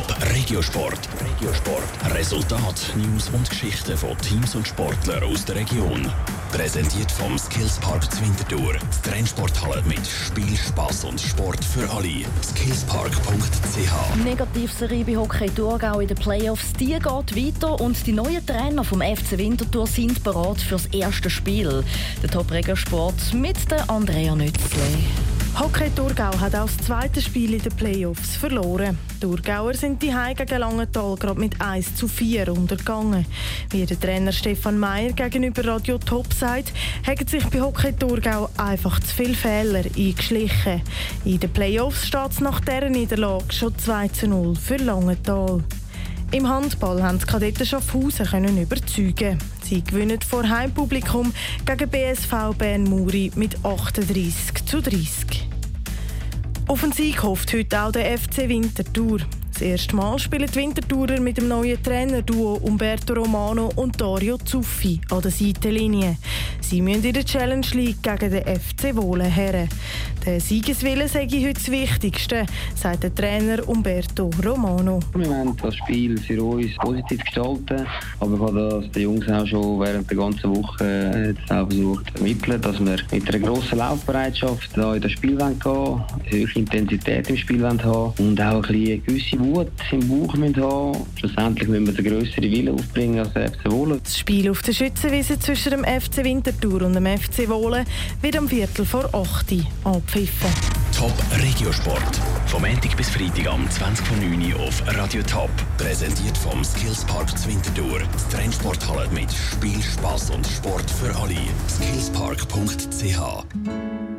Top Regiosport. Regiosport. Resultat, News und Geschichten von Teams und Sportlern aus der Region. Präsentiert vom Skillspark Zwintertour. Die Trennsporthalle mit Spiel, Spass und Sport für alle. Skillspark.ch Negativserie bei Hockey Thurgau in den Playoffs, die geht weiter und die neuen Trainer vom FC Winterthur sind bereit fürs erste Spiel. Der Top Regiosport mit der Andrea Nützle. Hockey Thurgau hat auch das zweite Spiel in den Playoffs verloren. Die Thurgauer sind die Heim gegen Langenthal gerade mit 1 zu 4 untergegangen. Wie der Trainer Stefan Meyer gegenüber Radio Top sagt, haben sich bei Hockey Thurgau einfach zu viele Fehler eingeschlichen. In den Playoffs steht es nach dieser Niederlage schon 2 zu 0 für Langenthal. Im Handball haben die Kadetten Schaffhausen können überzeugen. Sie gewinnen vor Heimpublikum gegen BSV Bern Muri mit 38 zu 30. Auf den Sieg hofft heute auch der FC Winterthur. Das erste Mal spielen die Winterthurer mit dem neuen Trainerduo Umberto Romano und Dario Zuffi an der Seitenlinie. Sie müssen in der Challenge League gegen den FC Wohlen her. Der Siegeswille sei heute das Wichtigste, sagt der Trainer Umberto Romano. Wir wollen das Spiel für uns positiv gestalten, aber ich habe das den Jungs auch schon während der ganzen Woche äh, auch versucht zu vermitteln, dass wir mit einer grossen Laufbereitschaft da in das Spiel gehen wollen, eine hohe Intensität im Spiel haben und auch ein bisschen eine gewisse Wut im Bauch haben. Schlussendlich müssen wir den grösseren Willen aufbringen als der FC Wohlen. Das Spiel auf der Schützenwiese zwischen dem FC Winterthur und dem FC Wohlen wird am Viertel vor 8 Uhr abpfiffen. Top Regiosport. Vom Montag bis Freitag am 20.09 Uhr auf Radio Top. Präsentiert vom Skillspark Zwintertour. Die Trennsporthalle mit Spiel, Spass und Sport für alle. Skillspark.ch